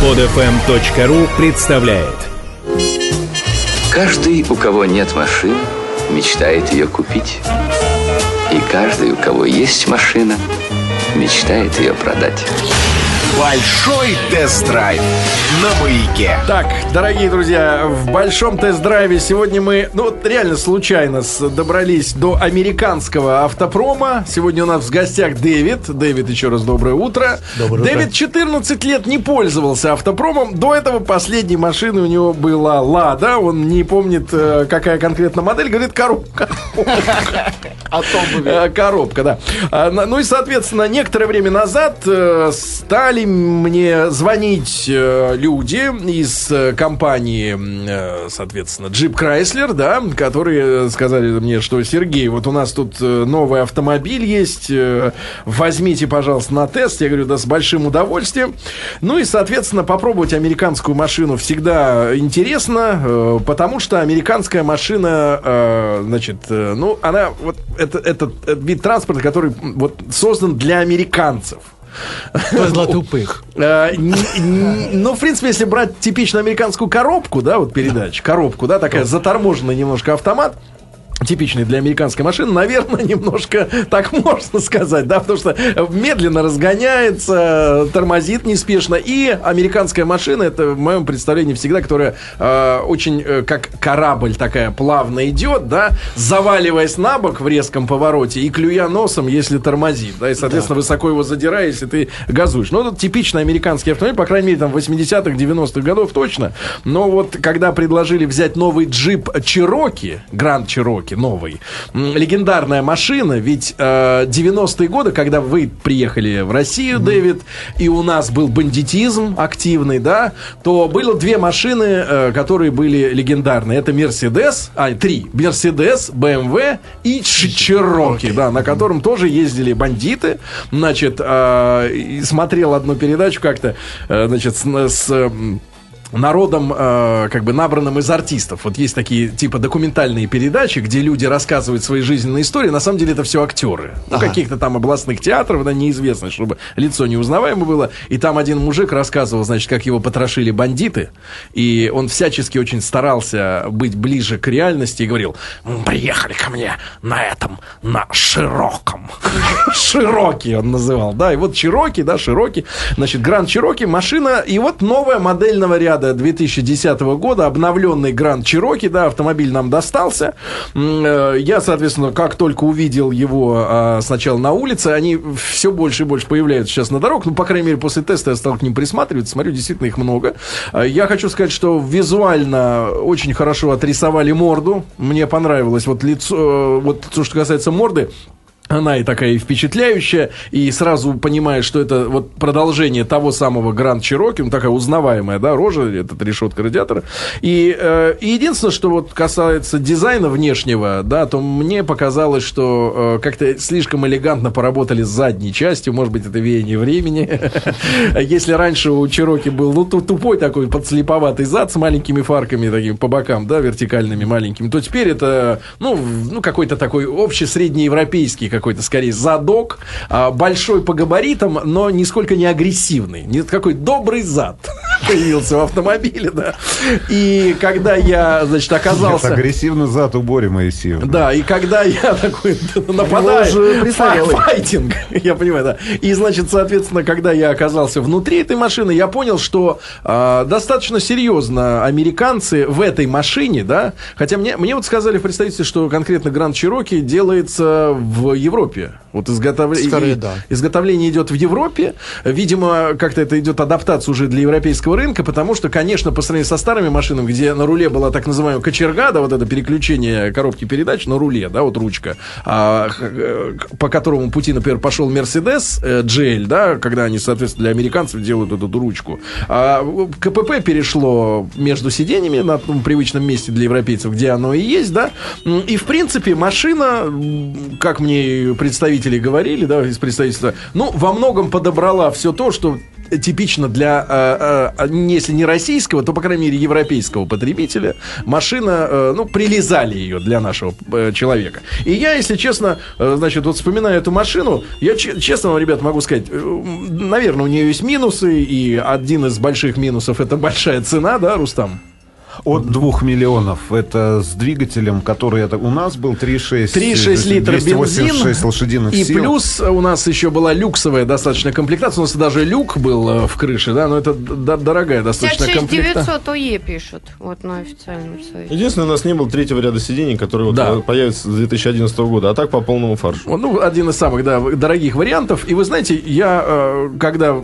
Подфм.ру представляет Каждый, у кого нет машины, мечтает ее купить. И каждый, у кого есть машина, мечтает ее продать. Большой тест-драйв на маяке. Так, дорогие друзья, в большом тест-драйве сегодня мы, ну вот реально случайно с- добрались до американского автопрома. Сегодня у нас в гостях Дэвид. Дэвид, еще раз доброе утро. Доброе утро. Дэвид 14 лет не пользовался автопромом. До этого последней машины у него была Лада. Он не помнит, э, какая конкретно модель. Говорит, коробка. Э, Коробка, да. А, Ну и, соответственно, некоторое время назад э, стали мне звонить э, люди из компании, соответственно, Jeep Chrysler, да, которые сказали мне, что Сергей, вот у нас тут новый автомобиль есть, возьмите, пожалуйста, на тест. Я говорю, да, с большим удовольствием. Ну и, соответственно, попробовать американскую машину всегда интересно, потому что американская машина, значит, ну, она вот это, этот э, вид транспорта, который вот создан для американцев. То есть для тупых. Э, Ну, в принципе, если брать типичную американскую коробку, да, вот передач, коробку, да, такая заторможенная немножко автомат, типичный для американской машины, наверное, немножко так можно сказать, да, потому что медленно разгоняется, тормозит неспешно, и американская машина, это в моем представлении всегда, которая э, очень э, как корабль такая плавно идет, да, заваливаясь на бок в резком повороте и клюя носом, если тормозит, да, и, соответственно, высоко его задирая, если ты газуешь. Ну, это типичный американский автомобиль, по крайней мере, там, 80-х, 90-х годов точно. Но вот, когда предложили взять новый джип Чироки, Гранд Чироки, новый, м, легендарная машина, ведь э, 90-е годы, когда вы приехали в Россию, Дэвид, и у нас был бандитизм активный, да, то было две машины, э, которые были легендарные. Это Мерседес, а, три. Мерседес, БМВ и Ч- Чироки, да, на котором тоже ездили бандиты. Значит, э, и смотрел одну передачу как-то, э, значит, с, с, народом, э, как бы набранным из артистов. Вот есть такие типа документальные передачи, где люди рассказывают свои жизненные истории. На самом деле это все актеры. Ну, каких-то там областных театров, да, неизвестно, чтобы лицо неузнаваемо было. И там один мужик рассказывал, значит, как его потрошили бандиты. И он всячески очень старался быть ближе к реальности и говорил, «М, приехали ко мне на этом, на широком. Широкий он называл, да. И вот Чироки, да, Широкий. Значит, Гранд Чироки, машина. И вот новая модельного ряда 2010 года, обновленный Гранд Чироки, да, автомобиль нам достался. Э, Я, соответственно, как только увидел его а, сначала на улице, они все больше и больше появляются сейчас на дорогах. Ну, по крайней мере, после теста я стал к ним присматриваться. Смотрю, действительно их много. А, Я хочу сказать, что визуально очень хорошо отрисовали морду. Мне понравилось вот лицо, э, вот то, что касается морды, она и такая впечатляющая, и сразу понимаешь, что это вот продолжение того самого Гранд Чироки, ну, такая узнаваемая, да, рожа, этот решетка радиатора. И, э, и единственное, что вот касается дизайна внешнего, да, то мне показалось, что э, как-то слишком элегантно поработали с задней частью, может быть, это веяние времени. Если раньше у Чироки был, ну, ту- тупой такой подслеповатый зад с маленькими фарками такими по бокам, да, вертикальными маленькими, то теперь это, ну, ну какой-то такой общий среднеевропейский какой-то, скорее, задок, а, большой по габаритам, но нисколько не агрессивный. Не такой добрый зад появился в автомобиле, да. И когда я, значит, оказался... Агрессивный зад у Бори Моисеева. Да, и когда я такой нападаю, файтинг, я понимаю, да. И, значит, соответственно, когда я оказался внутри этой машины, я понял, что а, достаточно серьезно американцы в этой машине, да, хотя мне, мне вот сказали в представительстве, что конкретно Гранд Чироки делается в Европе. Вот изготовление, Скорее, да. изготовление идет в Европе. Видимо, как-то это идет адаптация уже для европейского рынка, потому что, конечно, по сравнению со старыми машинами, где на руле была так называемая кочерга, да, вот это переключение коробки передач на руле, да, вот ручка, а, э, по которому пути, например, пошел Mercedes э, GL, да, когда они, соответственно, для американцев делают эту ручку. А КПП перешло между сиденьями на том привычном месте для европейцев, где оно и есть, да. И, в принципе, машина, как мне представители говорили, да, из представительства, ну, во многом подобрала все то, что типично для, э, э, если не российского, то, по крайней мере, европейского потребителя. Машина, э, ну, прилезали ее для нашего э, человека. И я, если честно, э, значит, вот вспоминаю эту машину, я че- честно вам, ребят, могу сказать, э, наверное, у нее есть минусы, и один из больших минусов это большая цена, да, Рустам? От 2 миллионов. Это с двигателем, который это, у нас был 3,6. 3,6 литра бензин. 286 лошадиных И сил. плюс у нас еще была люксовая достаточно комплектация. У нас даже люк был э, в крыше, да, но это дорогая достаточно 56 комплектация. 900 ОЕ пишут вот на официальном сайте. Единственное, у нас не было третьего ряда сидений, который вот Да. э, появится с 2011 года, а так по полному фаршу. Вот, Ну, один из самых, да, дорогих вариантов. И вы знаете, я, э, когда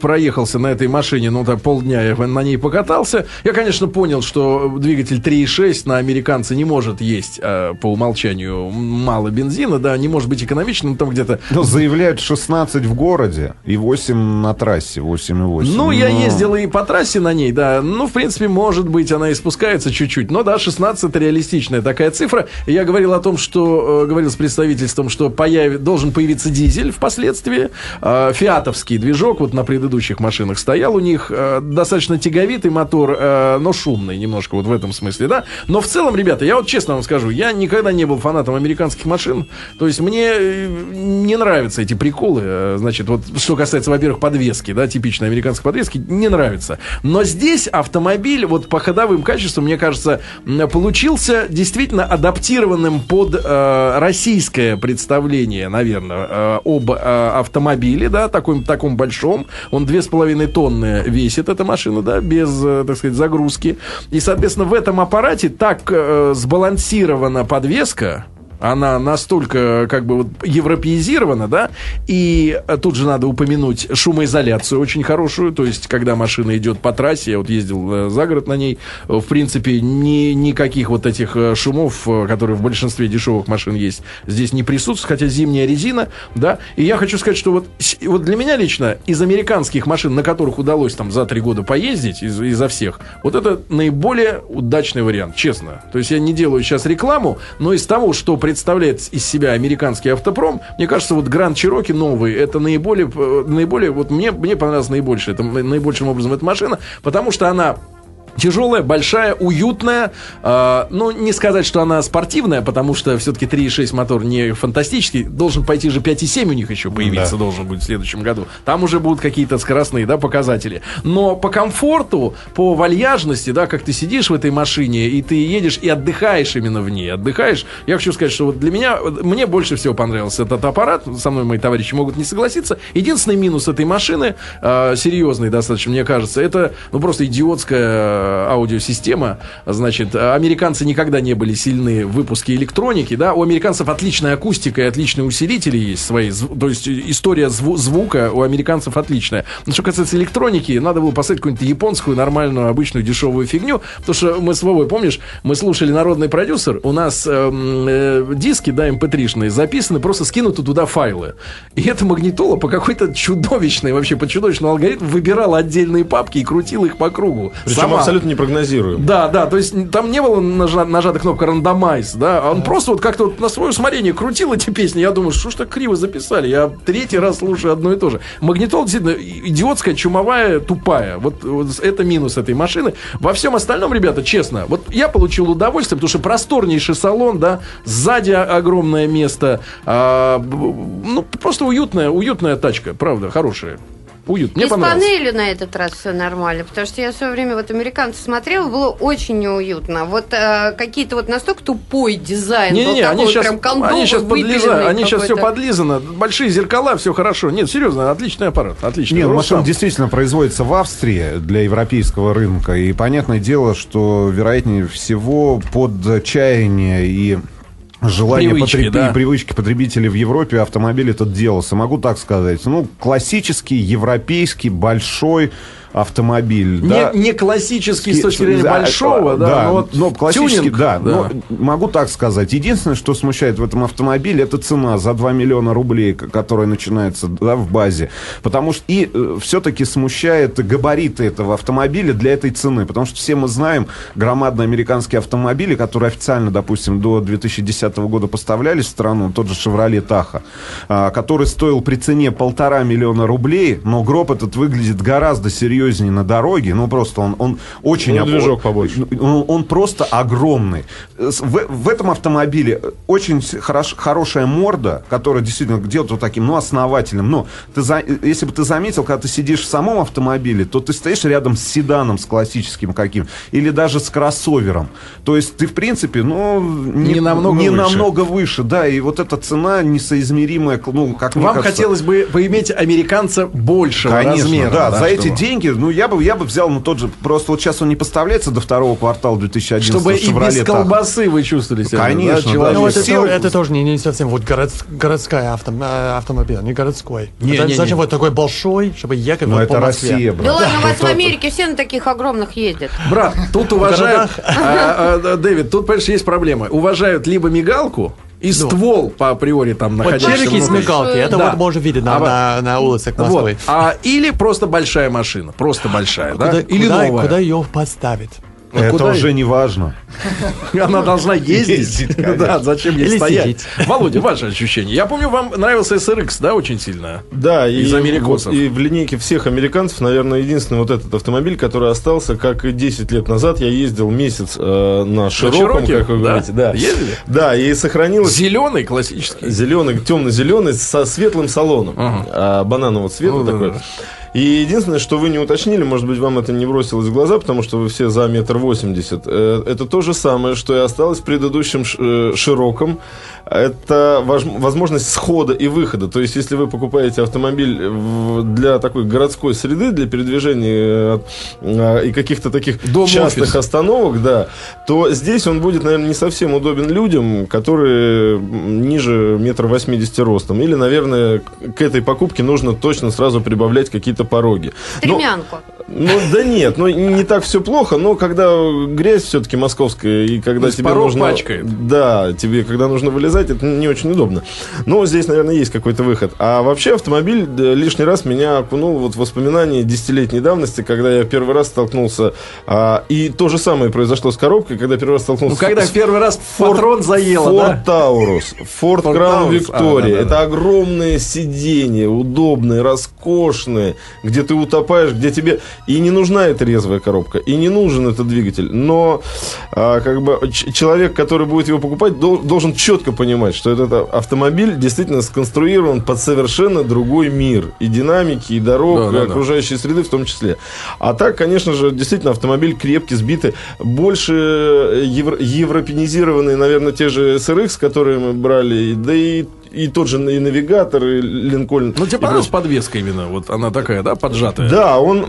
проехался на этой машине, ну, так полдня я на ней покатался, я, конечно, понял, что двигатель 3.6 на американца не может есть э, по умолчанию мало бензина, да, не может быть экономичным, там где-то Ну, заявляют 16 в городе и 8 на трассе, 8,8. Ну, я Но- ездил и по трассе на ней, да. Ну, в принципе, может быть, она и спускается чуть-чуть. Но да, 16 это реалистичная такая цифра. И Я говорил о том, что э, говорил с представительством, что появи- должен появиться дизель впоследствии. Э, фиатовский движок вот на предыдущих машинах стоял у них. э, достаточно тяговитый мотор, э, но шумный немножко вот в этом смысле, да. Но в целом, ребята, я вот честно вам скажу, я никогда не был фанатом американских машин. То есть мне э, не нравятся эти приколы. э, Значит, вот что касается, во-первых, подвески, да, типичной американской подвески, не нравится. Но здесь автомобиль вот по ходовым качествам, мне кажется, получился действительно адаптированным под э, российское представление, наверное, э, об э, автомобиле, да, таком, таком большом. Он две с половиной тонны весит, эта машина, да, без, э, так сказать, загрузки. И, соответственно, в этом аппарате так э, сбалансирована подвеска, она настолько как бы вот европеизирована, да, и э, тут же надо упомянуть шумоизоляцию очень хорошую, то есть когда машина идет по трассе, я вот ездил э, за город на ней, э, в принципе, ни, никаких вот этих шумов, которые в большинстве дешевых машин есть, здесь не присутствует, хотя зимняя резина, да, и я хочу сказать, что вот, вот для меня лично из американских машин, на которых удалось там за три года поездить, из, изо всех, вот это наиболее удачный вариант, честно. То есть я не делаю сейчас рекламу, но из того, что представляет из себя американский автопром, мне кажется, вот Гранд Чироки новый, это наиболее, э, наиболее вот мне, мне понравилось наибольше, это наибольшим образом эта машина, потому что она Тяжелая, большая, уютная. Э, ну, не сказать, что она спортивная, потому что все-таки 3.6 мотор не фантастический. Должен пойти же 5.7 у них еще появиться, должен быть в следующем году. Там уже будут какие-то скоростные да, показатели. Но по комфорту, по вальяжности, да, как ты сидишь в этой машине, и ты едешь и отдыхаешь именно в ней. Отдыхаешь. Я хочу сказать, что вот для меня, мне больше всего понравился этот аппарат. Со мной мои товарищи могут не согласиться. Единственный минус этой машины, э, серьезный достаточно, мне кажется, это ну просто идиотская аудиосистема. Значит, э, американцы никогда не были сильны в выпуске электроники, да. У американцев отличная акустика и отличные усилители есть свои. То есть э, история зву- звука у американцев отличная. Но что касается электроники, надо было поставить какую-нибудь японскую, нормальную, обычную, дешевую фигню. Потому что мы с Вовой, помнишь, мы слушали народный продюсер, у нас эм, э, диски, да, mp3-шные, записаны, просто скинуты туда файлы. И эта магнитола по какой-то чудовищной, вообще по чудовищному алгоритму выбирала отдельные папки и крутила их по кругу. Причем Сама. Абсолютно непрогнозируем. Да, да, то есть там не было нажа- нажата кнопка рандомайз, да, а он просто вот как-то вот на свое усмотрение крутил эти песни. Я думаю, что ж так криво записали? Я третий раз слушаю одно и то же. Магнитола действительно идиотская, чумовая, тупая. Вот, вот это минус этой машины. Во всем остальном, ребята, честно, вот я получил удовольствие, потому что просторнейший салон, да, сзади огромное место, а, ну, просто уютная, уютная тачка, правда, хорошая. Уют. Мне и с панелью на этот раз все нормально, потому что я в свое время вот американцев смотрела, было очень неуютно. Вот э, какие-то вот настолько тупой дизайн был Не-не-не, такой они вот сейчас, прям кондовый, они сейчас подлизаны, они сейчас все подлизано. Большие зеркала, все хорошо. Нет, серьезно, отличный аппарат, отличный. Нет, Рустам. машина действительно производится в Австрии для европейского рынка. И понятное дело, что, вероятнее всего, под чаяние и желание Привычки, потреб- да. и привычки потребителей в Европе автомобиль этот делался. Могу так сказать. Ну, классический, европейский, большой автомобиль. Не, да. не классический с точки зрения Да, большого, да, да, но вот но классический, тюнинг, да, но могу так сказать. Единственное, что смущает в этом автомобиле, это цена за 2 миллиона рублей, которая начинается да, в базе. Потому что и все-таки смущает габариты этого автомобиля для этой цены. Потому что все мы знаем громадные американские автомобили, которые официально, допустим, до 2010 года поставлялись в страну, тот же Chevrolet Tahoe, а, который стоил при цене полтора миллиона рублей, но гроб этот выглядит гораздо серьезнее на дороге. Ну, просто он, он очень... Ну, об- движок побольше. он, он просто огромный. В, в этом автомобиле очень с- хорош- хорошая морда, которая действительно делает вот таким, ну, основательным. Но ты за- если бы ты заметил, когда ты сидишь в самом автомобиле, то ты стоишь рядом с седаном, с классическим каким, или даже с кроссовером. То есть ты, в принципе, ну... Не намного не выше. намного выше, да. И вот эта цена несоизмеримая, ну, как Вам кажется, хотелось бы поиметь американца большего Конечно, размера. да, за эти чтобы- деньги, ну, я бы, я бы взял, ну, тот же, просто вот сейчас он не поставляется до второго квартала 2011 Чтобы и без колбасы вы чувствовали себя. Конечно, да, да. Ну, это, то- это тоже не, не совсем вот город, городская авто, э, автомобиль, не городской. Не, Это не, Зачем не. вот такой большой, чтобы ехать Но вот это по Москве? Россия, брат. Да ладно, у вас в Америке все на таких огромных ездят. Брат, тут уважают... а, а, Дэвид, тут, понимаешь, есть проблема. Уважают либо мигалку и ствол по априори там Вот находящийся челики с внутри. мигалки, это Да. вот можно видеть на, А вот- на, на улицах Вот. Москвы. А, или просто большая машина. Просто большая, да? Куда, Или куда, новая. куда ее поставить? Это куда уже не важно. Она должна ездить. Да, зачем ей Или стоять? сидеть. Володя, ваше ощущение. Я помню, вам нравился SRX, да, очень сильно? Да, и, Из америкосов. вот и в линейке всех американцев, наверное, единственный вот этот автомобиль, который остался, как и 10 лет назад, я ездил месяц э, на широком, как вы Да. говорите. Да. Ездили? Да, и сохранилось Зеленый, классический. зеленый, темно-зеленый, со светлым салоном. А, бананового цвета Ну, да, такой. да. И единственное, что вы не уточнили, может быть, вам это не бросилось в глаза, потому что вы все за метр восемьдесят. э, Это то же самое, что и осталось в предыдущем э, широком. Это возможность схода и выхода. То есть, если вы покупаете автомобиль для такой городской среды, для передвижения э, и каких-то таких Дом, частых офис. остановок, да, то здесь он будет, наверное, не совсем удобен людям, которые ниже метра восьмидесяти ростом. Или, наверное, к этой покупке нужно точно сразу прибавлять какие-то пороги. Но- Стремянку. Ну да нет, ну не так все плохо, но когда грязь все-таки московская, и когда есть тебе нужно... пачкает. Да, тебе когда нужно вылезать, это не очень удобно. Но здесь, наверное, есть какой-то выход. А вообще автомобиль да, лишний раз меня окунул вот в воспоминания десятилетней давности, когда я первый раз столкнулся... а, и то же самое произошло с коробкой, когда первый раз столкнулся Ну, когда с первый раз патрон заело, Форд да? Форд Краун Таурус, Виктория. а, да, да, да. Это огромные сиденья, удобные, роскошные, где ты утопаешь, где тебе и не нужна эта резвая коробка, и не нужен этот двигатель. Но а, как бы человек, который будет его покупать, дол- должен четко понимать, что этот автомобиль действительно сконструирован под совершенно другой мир. И динамики, и дорог, Да, да, и да. окружающей среды в том числе. А так, конечно же, действительно автомобиль крепкий, сбитый. Больше евро- европенизированный, наверное, те же SRX, которые мы брали, да и, и тот же и навигатор, и Линкольн. Ну, тебе понравилась подвеска именно? Вот она такая, да, поджатая? Да, он...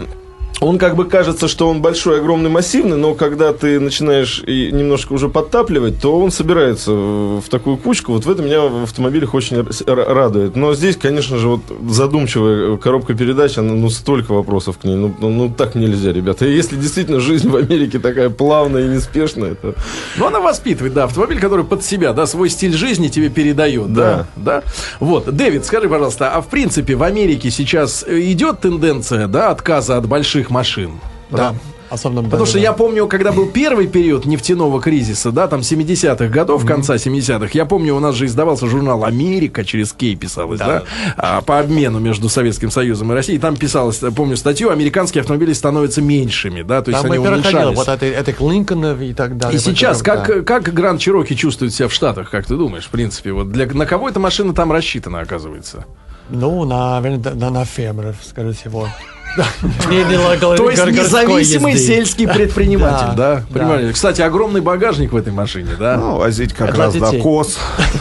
Он как бы кажется, что он большой, огромный, массивный, но когда ты начинаешь и немножко уже подтапливать, то он собирается в такую кучку. Вот в этом меня в автомобилях очень радует. Но здесь, конечно же, вот задумчивая коробка передач, она, ну, столько вопросов к ней. Ну, ну, ну, так нельзя, ребята. И если действительно жизнь в Америке такая плавная и неспешная, то... Ну, она воспитывает, да, автомобиль, который под себя, да, свой стиль жизни тебе передает, да, да. Вот, Дэвид, скажи, пожалуйста, а в принципе в Америке сейчас э, идет тенденция, да, отказа от больших машин? Да. Особенно Потому что я помню, когда был первый период нефтяного кризиса, да, там 70-х годов, конца 70-х, я помню, у нас же издавался журнал «Америка», через Кей писалось, да, а, по обмену между Советским Союзом и Россией. Там писалось, помню статью, американские автомобили становятся меньшими, да, то есть Там они уменьшались. вот это, этих Линкольнов и так далее. И сейчас, как, да. как Гранд Чироки чувствует себя в Штатах, как ты думаешь, в принципе? Вот для, на кого эта машина там рассчитана, оказывается? Ну, наверное, на, на фермеров, скорее всего. То есть независимый сельский предприниматель, да? Да, Понимаете? Кстати, огромный багажник в этой машине, да? Ну, возить как раз детей. коз,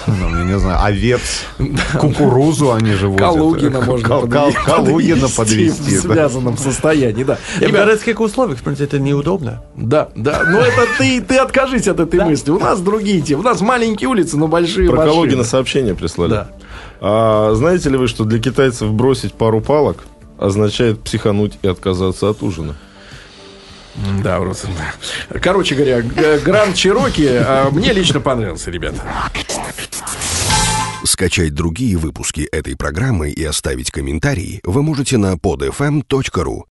ну, я не знаю, овец, кукурузу они же возят. Калугина можно Калугина подвести. в да. связанном состоянии, да. И в городских условиях, в принципе, это неудобно. Да, да. Но это ты, ты откажись от этой мысли. У нас другие темы. У нас маленькие улицы, но большие Про. Калугина сообщение прислали. Да. А, знаете ли вы, что для китайцев бросить пару палок означает психануть и отказаться от ужина. Да, просто. Короче говоря, Гранд Чироки а, мне лично понравился, ребята. Скачать другие выпуски этой программы и оставить комментарии вы можете на podfm.ru.